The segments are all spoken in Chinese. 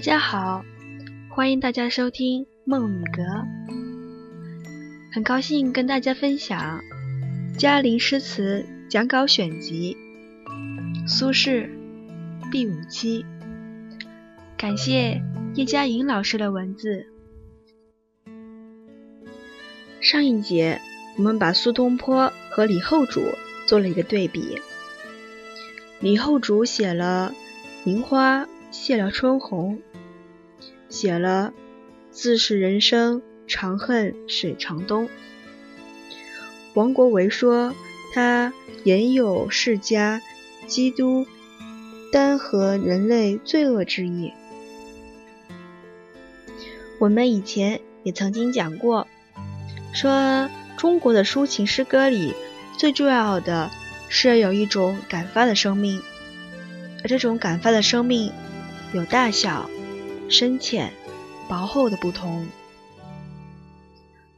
大家好，欢迎大家收听梦雨阁。很高兴跟大家分享《嘉陵诗词讲稿选集》，苏轼第五期。感谢叶嘉莹老师的文字。上一节我们把苏东坡和李后主做了一个对比。李后主写了“名花谢了春红”，写了“自是人生长恨水长东”。王国维说他言有世家、基督、单和人类罪恶之意。我们以前也曾经讲过，说中国的抒情诗歌里最重要的。是有一种感发的生命，而这种感发的生命有大小、深浅、薄厚的不同。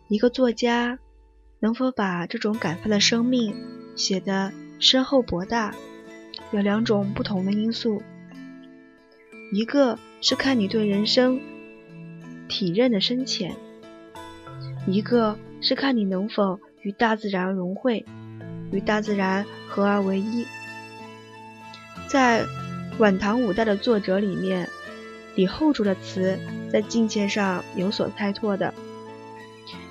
一个作家能否把这种感发的生命写得深厚博大，有两种不同的因素：一个是看你对人生体认的深浅，一个是看你能否与大自然融汇。与大自然合而为一。在晚唐五代的作者里面，李后主的词在境界上有所开拓的，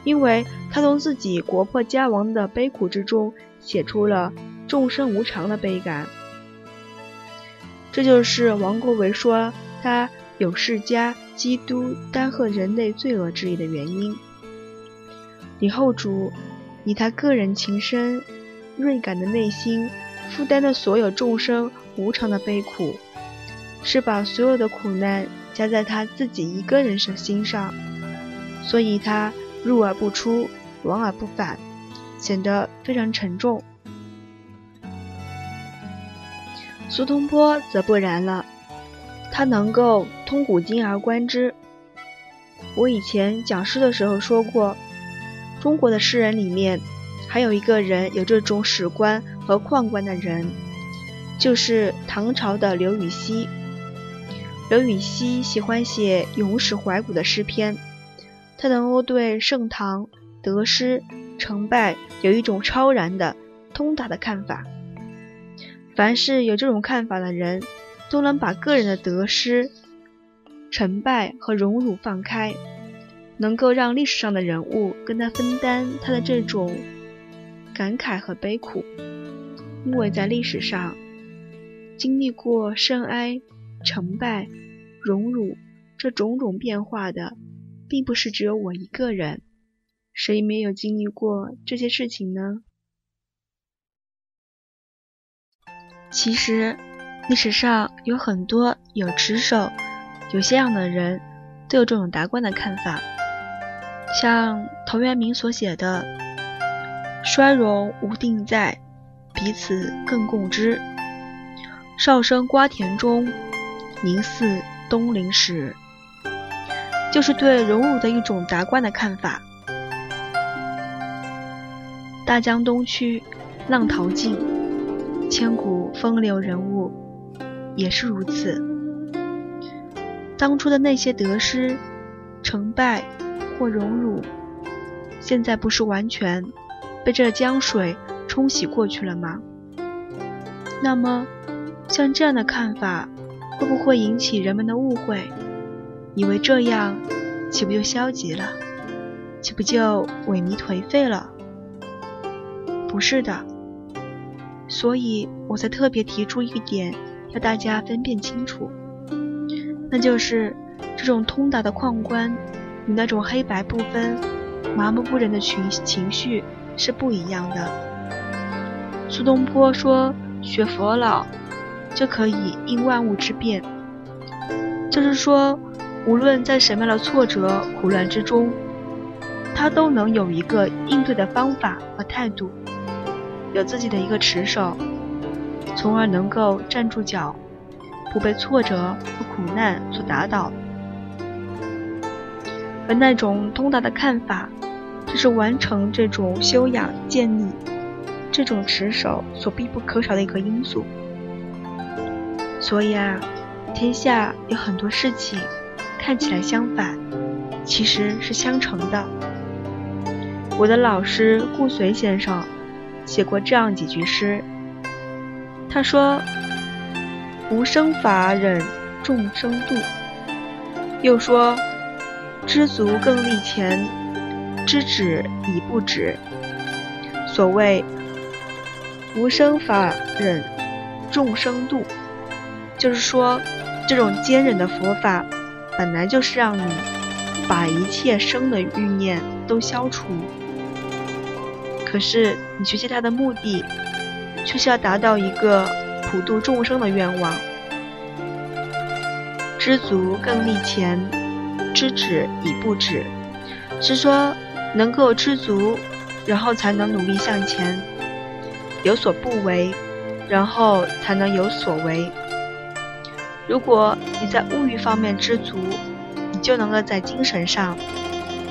因为他从自己国破家亡的悲苦之中写出了众生无常的悲感。这就是王国维说他有世家、基督、单和人类罪恶之意的原因。李后主以他个人情深。锐感的内心负担的所有众生无常的悲苦，是把所有的苦难加在他自己一个人的心上，所以他入而不出，往而不返，显得非常沉重。苏东坡则不然了，他能够通古今而观之。我以前讲诗的时候说过，中国的诗人里面。还有一个人有这种史观和旷观的人，就是唐朝的刘禹锡。刘禹锡喜欢写咏史怀古的诗篇，他能够对盛唐得失成败有一种超然的通达的看法。凡是有这种看法的人，都能把个人的得失、成败和荣辱放开，能够让历史上的人物跟他分担他的这种。感慨和悲苦，因为在历史上经历过盛哀、成败、荣辱这种种变化的，并不是只有我一个人。谁没有经历过这些事情呢？其实，历史上有很多有持守、有信仰的人，都有这种达观的看法，像陶渊明所写的。衰荣无定在，彼此更共之。少生瓜田中，宁似东陵时。就是对荣辱的一种达观的看法。大江东去，浪淘尽，千古风流人物也是如此。当初的那些得失、成败或荣辱，现在不是完全。被这江水冲洗过去了吗？那么，像这样的看法，会不会引起人们的误会，以为这样岂不就消极了，岂不就萎靡颓废了？不是的，所以我才特别提出一点，要大家分辨清楚，那就是这种通达的旷观与那种黑白不分、麻木不仁的情情绪。是不一样的。苏东坡说：“学佛老，就可以应万物之变。”就是说，无论在什么样的挫折、苦难之中，他都能有一个应对的方法和态度，有自己的一个持守，从而能够站住脚，不被挫折和苦难所打倒。而那种通达的看法。这是完成这种修养、建立这种持守所必不可少的一个因素。所以啊，天下有很多事情看起来相反，其实是相成的。我的老师顾随先生写过这样几句诗，他说：“无生法忍众生度。”又说：“知足更立前，知止已不止。”所谓“无生法忍众生度”，就是说，这种坚忍的佛法，本来就是让你把一切生的欲念都消除。可是你学习它的目的，却是要达到一个普度众生的愿望。知足更立前，知止已不止，是说能够知足，然后才能努力向前；有所不为，然后才能有所为。如果你在物欲方面知足，你就能够在精神上、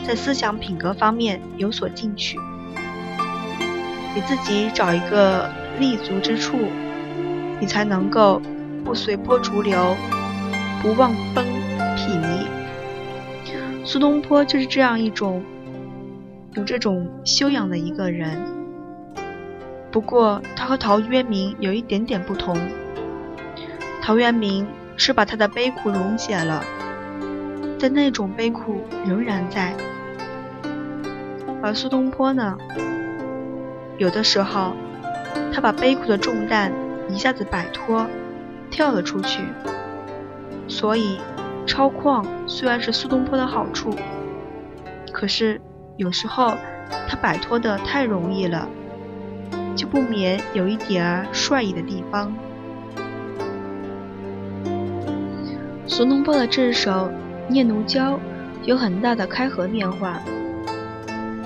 在思想品格方面有所进取。你自己找一个立足之处，你才能够不随波逐流。不忘风匹迷，苏东坡就是这样一种有这种修养的一个人。不过他和陶渊明有一点点不同，陶渊明是把他的悲苦溶解了，但那种悲苦仍然在。而苏东坡呢，有的时候他把悲苦的重担一下子摆脱，跳了出去。所以，超旷虽然是苏东坡的好处，可是有时候他摆脱的太容易了，就不免有一点儿率意的地方。苏东坡的这首《念奴娇》有很大的开合变化，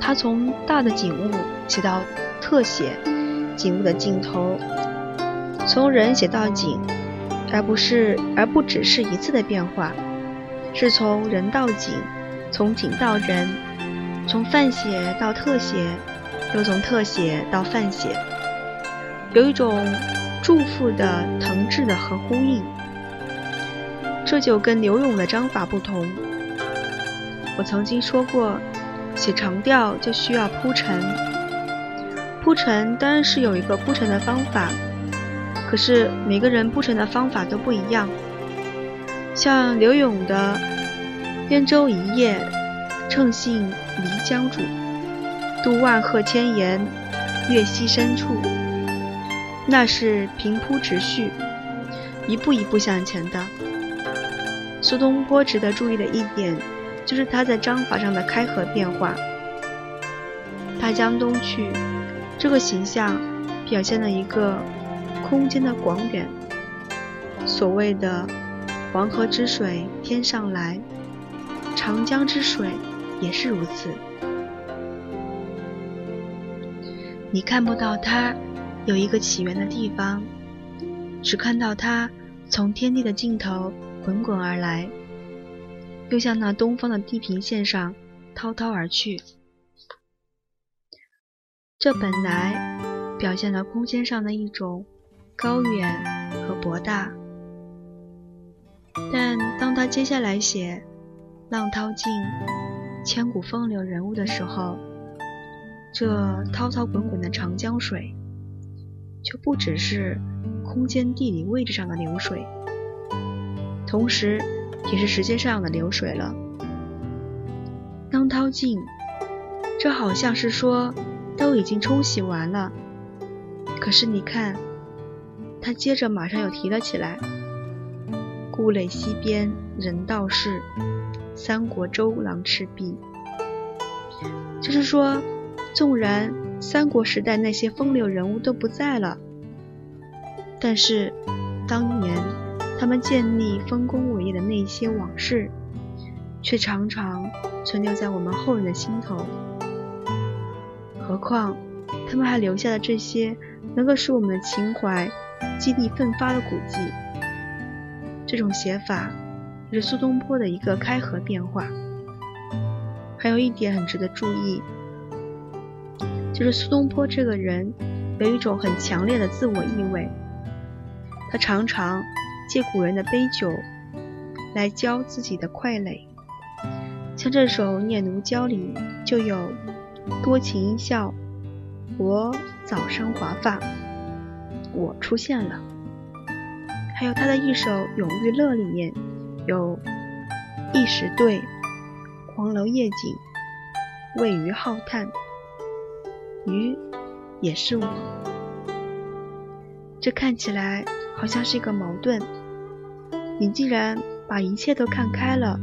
他从大的景物写到特写景物的镜头，从人写到景。而不是，而不只是一次的变化，是从人到景，从景到人，从泛写到特写，又从特写到泛写，有一种祝福的腾质的和呼应。这就跟柳永的章法不同。我曾经说过，写长调就需要铺陈，铺陈当然是有一个铺陈的方法。可是每个人铺陈的方法都不一样，像柳永的“扁舟一叶，乘兴漓江渚，渡万壑千岩，越溪深处”，那是平铺直叙，一步一步向前的。苏东坡值得注意的一点，就是他在章法上的开合变化。大江东去这个形象，表现了一个。空间的广远，所谓的黄河之水天上来，长江之水也是如此。你看不到它有一个起源的地方，只看到它从天地的尽头滚滚而来，又向那东方的地平线上滔滔而去。这本来表现了空间上的一种。高远和博大，但当他接下来写“浪淘尽，千古风流人物”的时候，这滔滔滚滚的长江水，就不只是空间地理位置上的流水，同时也是时间上的流水了。当涛尽，这好像是说都已经冲洗完了，可是你看。他接着马上又提了起来：“故垒西边人道是，三国周郎赤壁。”就是说，纵然三国时代那些风流人物都不在了，但是当年他们建立丰功伟业的那些往事，却常常存留在我们后人的心头。何况他们还留下了这些能够使我们的情怀。激励奋发的古迹，这种写法是苏东坡的一个开合变化。还有一点很值得注意，就是苏东坡这个人有一种很强烈的自我意味，他常常借古人的杯酒来浇自己的快垒。像这首《念奴娇》里就有“多情一笑，我早生华发”，我出现了。还有他的一首《永遇乐》里面有“一时对，黄楼夜景，为鱼好叹”，鱼也是我。这看起来好像是一个矛盾。你既然把一切都看开了。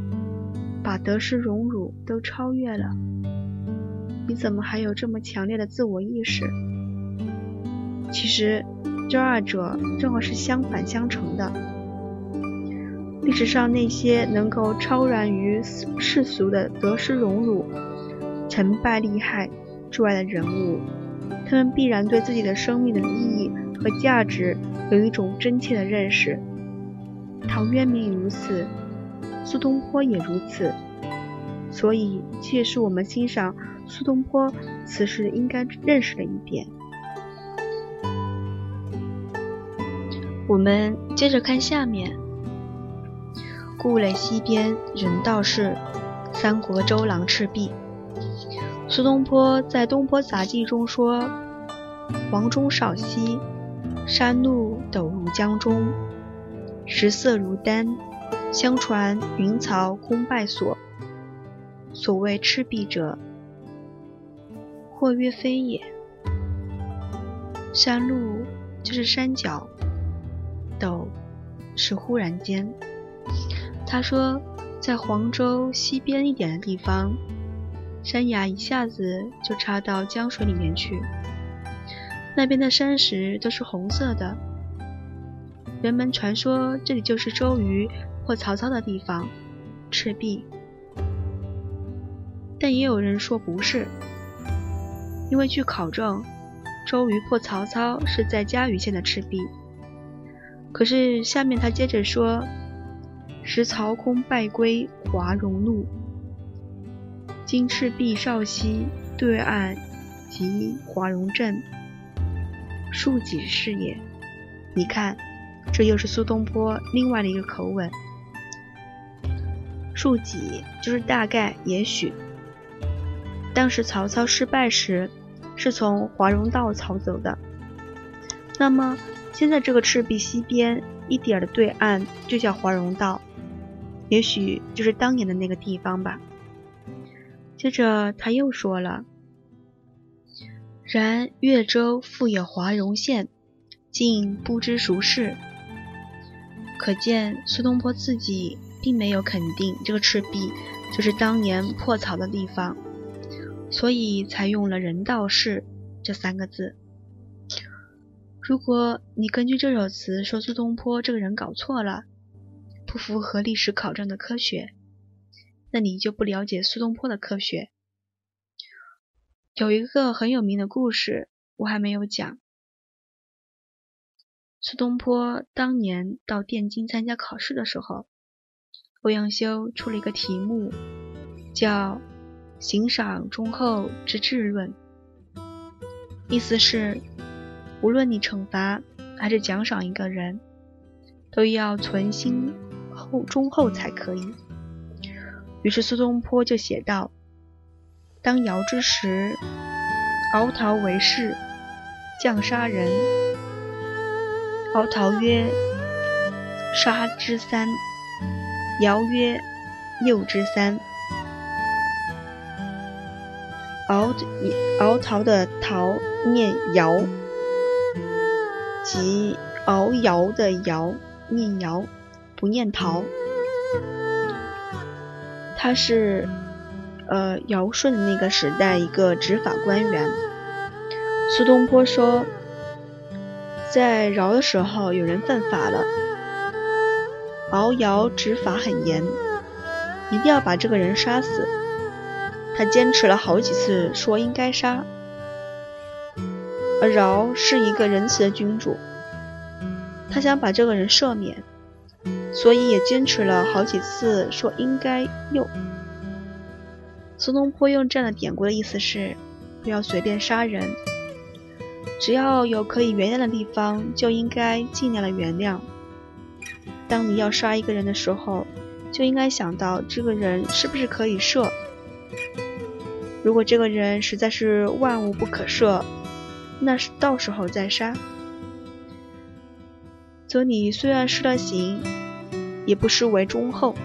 把得失荣辱都超越了，你怎么还有这么强烈的自我意识？其实这二者正好是相反相成的。历史上那些能够超然于世俗的得失荣辱、成败利害之外的人物，他们必然对自己的生命的意义和价值有一种真切的认识。陶渊明如此。苏东坡也如此，所以这也是我们欣赏苏东坡此时应该认识的一点。我们接着看下面：故垒西边人道是，三国周郎赤壁。苏东坡在《东坡杂记》中说：“黄钟少息，山路陡入江中，石色如丹。”相传云曹空败所，所谓赤壁者，或曰非也。山路就是山脚，陡是忽然间。他说，在黄州西边一点的地方，山崖一下子就插到江水里面去，那边的山石都是红色的。人们传说这里就是周瑜。破曹操的地方，赤壁。但也有人说不是，因为据考证，周瑜破曹操是在嘉鱼县的赤壁。可是下面他接着说：“时曹空败归华容路，今赤壁少息对岸即华容镇，庶几是也。”你看，这又是苏东坡另外的一个口吻。庶几就是大概，也许。当时曹操失败时，是从华容道逃走的。那么现在这个赤壁西边一点的对岸就叫华容道，也许就是当年的那个地方吧。接着他又说了：“然越州复有华容县，竟不知孰是。”可见苏东坡自己。并没有肯定这个赤壁就是当年破曹的地方，所以才用了“人道是”这三个字。如果你根据这首词说苏东坡这个人搞错了，不符合历史考证的科学，那你就不了解苏东坡的科学。有一个很有名的故事，我还没有讲。苏东坡当年到汴京参加考试的时候。欧阳修出了一个题目，叫“行赏忠厚之治论”，意思是，无论你惩罚还是奖赏一个人，都要存心厚忠厚才可以。于是苏东坡就写道：“当尧之时，敖陶为士，将杀人。敖陶曰：‘杀之三。’”尧曰：“幼之三。”敖敖陶的陶念尧，即敖尧的尧念尧，不念陶。他是呃尧舜那个时代一个执法官员。苏东坡说，在尧的时候，有人犯法了。敖尧执法很严，一定要把这个人杀死。他坚持了好几次，说应该杀。而尧是一个仁慈的君主，他想把这个人赦免，所以也坚持了好几次，说应该用。苏东坡用这样的典故的意思是，不要随便杀人，只要有可以原谅的地方，就应该尽量的原谅。当你要杀一个人的时候，就应该想到这个人是不是可以赦。如果这个人实在是万无不可赦，那是到时候再杀。则你虽然失了刑，也不失为忠厚。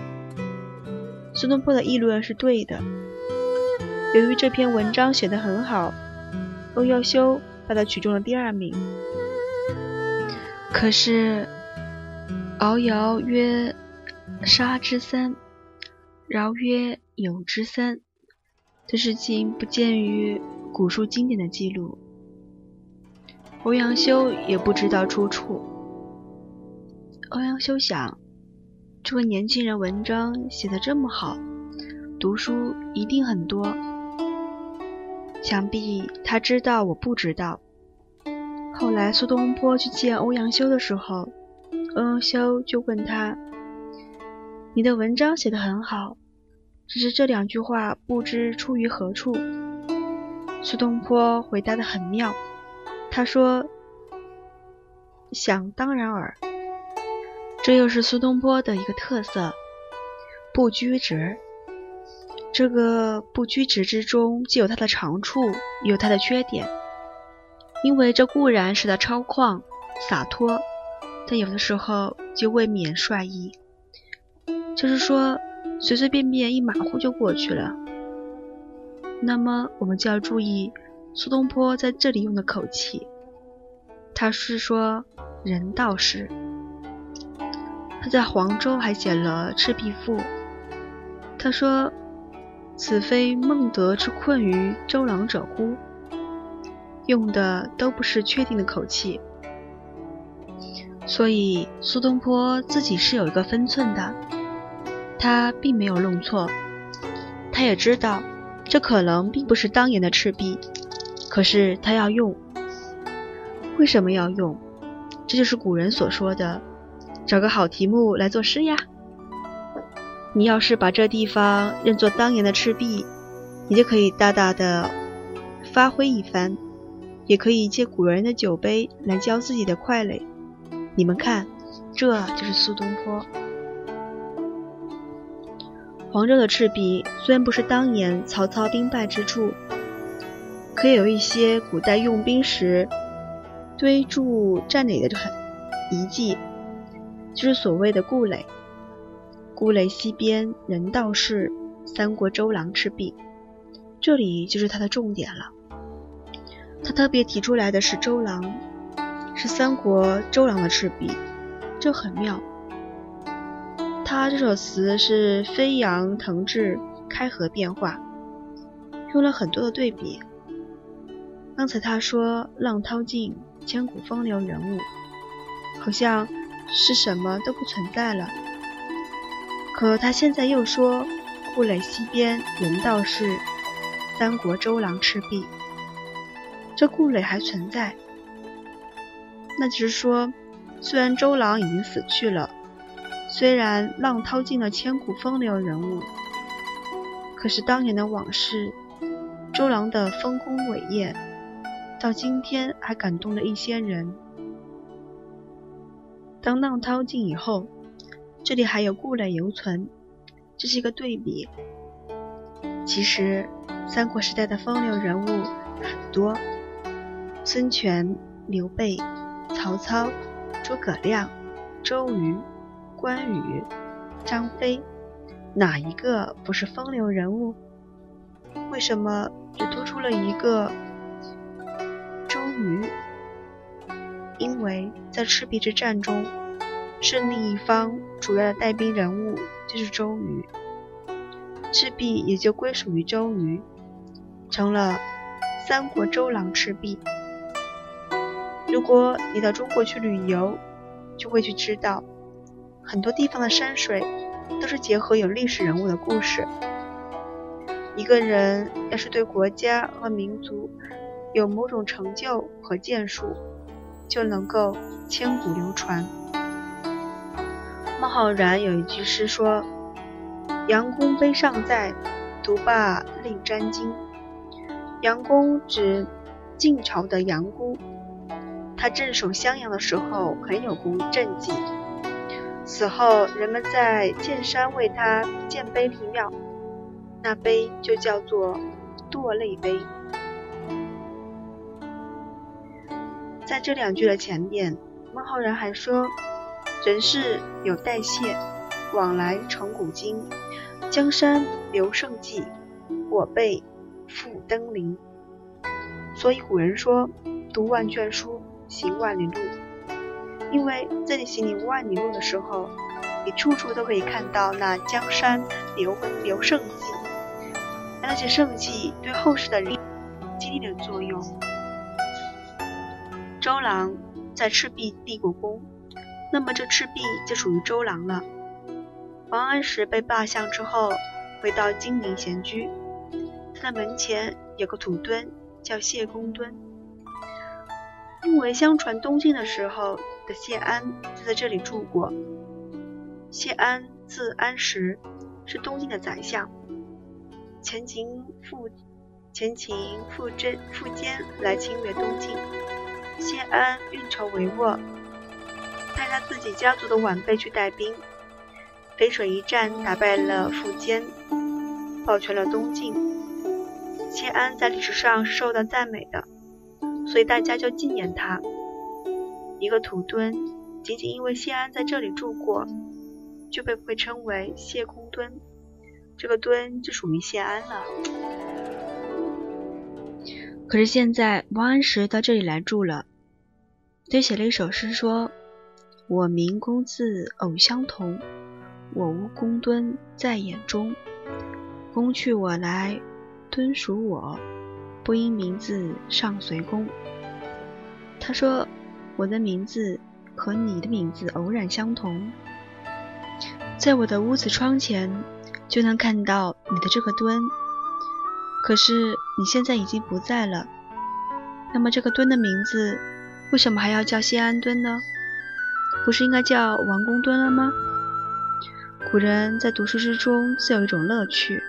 苏东坡的议论是对的。由于这篇文章写得很好，欧阳修把他取中了第二名。可是，敖尧曰：“杀之三，饶曰：“有之三。”这事情不见于古书经典的记录，欧阳修也不知道出处。欧阳修想，这个年轻人文章写得这么好，读书一定很多，想必他知道我不知道。后来苏东坡去见欧阳修的时候，欧阳修就问他：“你的文章写得很好。”只是这两句话不知出于何处。苏东坡回答的很妙，他说：“想当然耳。”这又是苏东坡的一个特色，不拘执。这个不拘执之中，既有他的长处，也有他的缺点。因为这固然使他超旷洒脱，但有的时候就未免率意。就是说。随随便便一马虎就过去了。那么我们就要注意苏东坡在这里用的口气，他是说人道是。他在黄州还写了《赤壁赋》，他说：“此非孟德之困于周郎者乎？”用的都不是确定的口气，所以苏东坡自己是有一个分寸的。他并没有弄错，他也知道这可能并不是当年的赤壁，可是他要用。为什么要用？这就是古人所说的“找个好题目来作诗呀”。你要是把这地方认作当年的赤壁，你就可以大大的发挥一番，也可以借古人的酒杯来浇自己的快垒。你们看，这就是苏东坡。黄州的赤壁虽然不是当年曹操兵败之处，可有一些古代用兵时堆筑战垒的遗迹，就是所谓的固垒。固垒西边人道是三国周郎赤壁，这里就是他的重点了。他特别提出来的是周郎，是三国周郎的赤壁，这很妙。他这首词是飞扬腾志，开合变化，用了很多的对比。刚才他说浪淘尽，千古风流人物，好像是什么都不存在了。可他现在又说故垒西边人道是三国周郎赤壁，这故垒还存在，那就是说，虽然周郎已经死去了。虽然浪淘尽了千古风流人物，可是当年的往事，周郎的丰功伟业，到今天还感动了一些人。当浪淘尽以后，这里还有故垒犹存，这是一个对比。其实三国时代的风流人物很多，孙权、刘备、曹操、诸葛亮、周瑜。关羽、张飞，哪一个不是风流人物？为什么只突出了一个周瑜？因为在赤壁之战中，胜利一方主要的带兵人物就是周瑜，赤壁也就归属于周瑜，成了三国周郎赤壁。如果你到中国去旅游，就会去知道。很多地方的山水都是结合有历史人物的故事。一个人要是对国家和民族有某种成就和建树，就能够千古流传。孟浩然有一句诗说：“杨公碑尚在，独霸令沾巾。”杨公指晋朝的杨姑，他镇守襄阳的时候很有功政绩。死后人们在建山为他建碑立庙，那碑就叫做堕泪碑。在这两句的前面，孟浩然还说：“人世有代谢，往来成古今；江山留胜迹，我辈复登临。”所以古人说：“读万卷书，行万里路。”因为在你行万里路的时候，你处处都可以看到那江山留留胜迹，那些胜迹对后世的激励的作用。周郎在赤壁立过功，那么这赤壁就属于周郎了。王安石被罢相之后，回到金陵闲居，他的门前有个土墩，叫谢公墩，因为相传东晋的时候的谢安就在这里住过。谢安字安石，是东晋的宰相，前秦复前秦苻坚苻坚来侵略东晋。谢安运筹帷幄，派他自己家族的晚辈去带兵，淝水一战打败了苻坚，保全了东晋。谢安在历史上是受到赞美的，所以大家就纪念他。一个土墩，仅仅因为谢安在这里住过，就被会称为谢公墩，这个墩就属于谢安了。可是现在王安石到这里来住了，他写了一首诗说：“我名公字偶相同，我无公敦在眼中。公去我来，敦属我，不因名字上随公。”他说：“我的名字和你的名字偶然相同，在我的屋子窗前就能看到你的这个墩。”可是你现在已经不在了，那么这个墩的名字为什么还要叫谢安墩呢？不是应该叫王公墩了吗？古人在读书之中自有一种乐趣，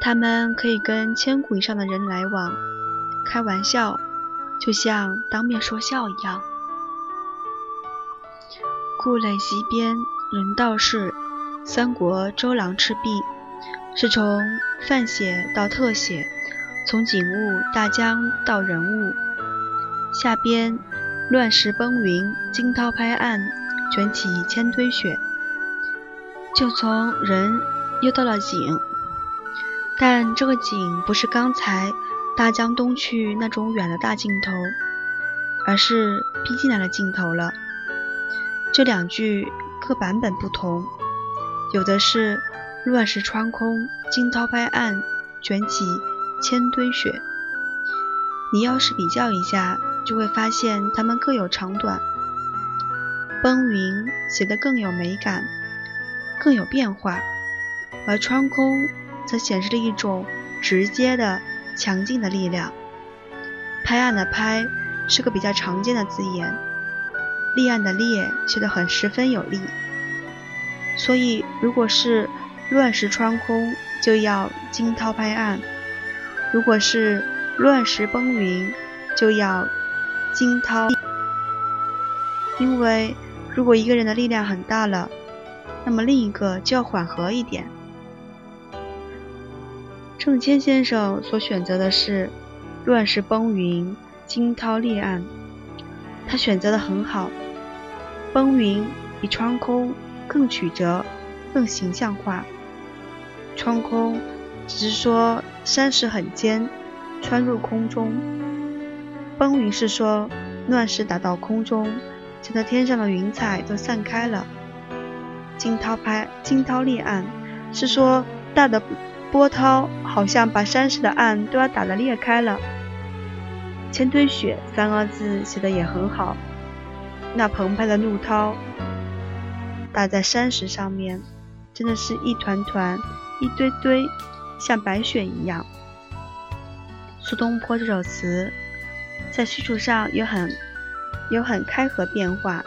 他们可以跟千古以上的人来往，开玩笑，就像当面说笑一样。故垒西边人道是，三国周郎赤壁。是从泛写到特写，从景物大江到人物。下边乱石崩云，惊涛拍岸，卷起千堆雪。就从人又到了景，但这个景不是刚才大江东去那种远的大镜头，而是逼近来的镜头了。这两句各版本不同，有的是。乱石穿空，惊涛拍岸，卷起千堆雪。你要是比较一下，就会发现它们各有长短。崩云写得更有美感，更有变化，而穿空则显示了一种直接的、强劲的力量。拍岸的拍是个比较常见的字眼，立岸的立写得很十分有力。所以，如果是乱石穿空就要惊涛拍岸，如果是乱石崩云就要惊涛。因为如果一个人的力量很大了，那么另一个就要缓和一点。郑谦先生所选择的是乱石崩云，惊涛裂岸，他选择的很好。崩云比穿空更曲折，更形象化。穿空只是说山石很尖，穿入空中；崩云是说乱石打到空中，将那天上的云彩都散开了。惊涛拍惊涛裂岸是说大的波涛好像把山石的岸都要打得裂开了。千堆雪三个字写的也很好，那澎湃的怒涛打在山石上面，真的是一团团。一堆堆，像白雪一样。苏东坡这首词在叙述上有很有很开合变化。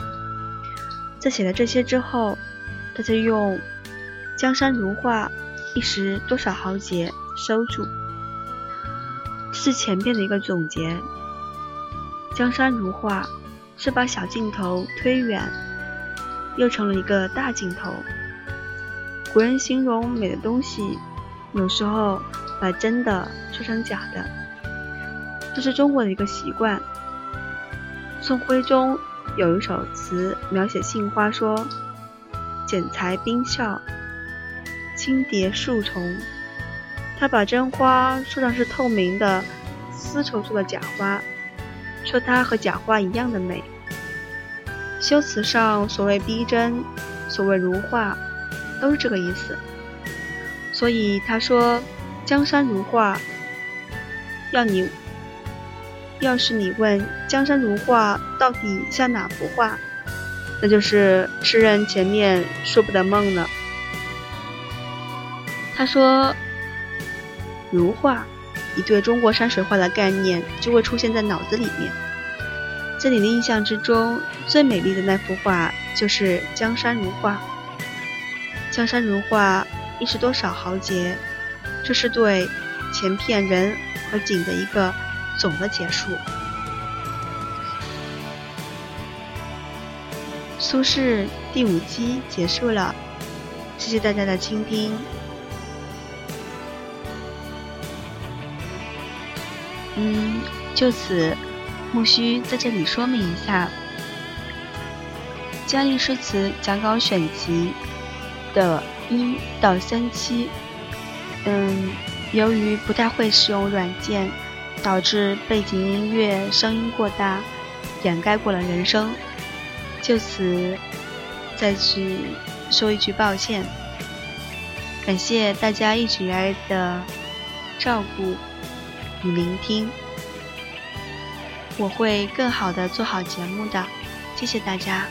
在写了这些之后，他就用“江山如画，一时多少豪杰”收住。这是前边的一个总结。“江山如画”是把小镜头推远，又成了一个大镜头。古人形容美的东西，有时候把真的说成假的，这是中国的一个习惯。宋徽宗有一首词描写杏花，说：“剪裁冰笑，轻叠数重。”他把真花说成是透明的丝绸做的假花，说它和假花一样的美。修辞上所谓逼真，所谓如画，都是这个意思。所以他说：“江山如画。”要你，要是你问江山如画到底像哪幅画，那就是诗人前面说不得梦了。他说。如画，一对中国山水画的概念就会出现在脑子里面。在你的印象之中，最美丽的那幅画就是江山如画。江山如画，一时多少豪杰，这是对前片人和景的一个总的结束。苏轼第五期结束了，谢谢大家的倾听。嗯，就此，木须在这里说明一下，佳丽诗词讲稿选集的一到三期，嗯，由于不太会使用软件，导致背景音乐声音过大，掩盖过了人声，就此再去说一句抱歉，感谢大家一直以来的照顾。与聆听，我会更好的做好节目的，谢谢大家。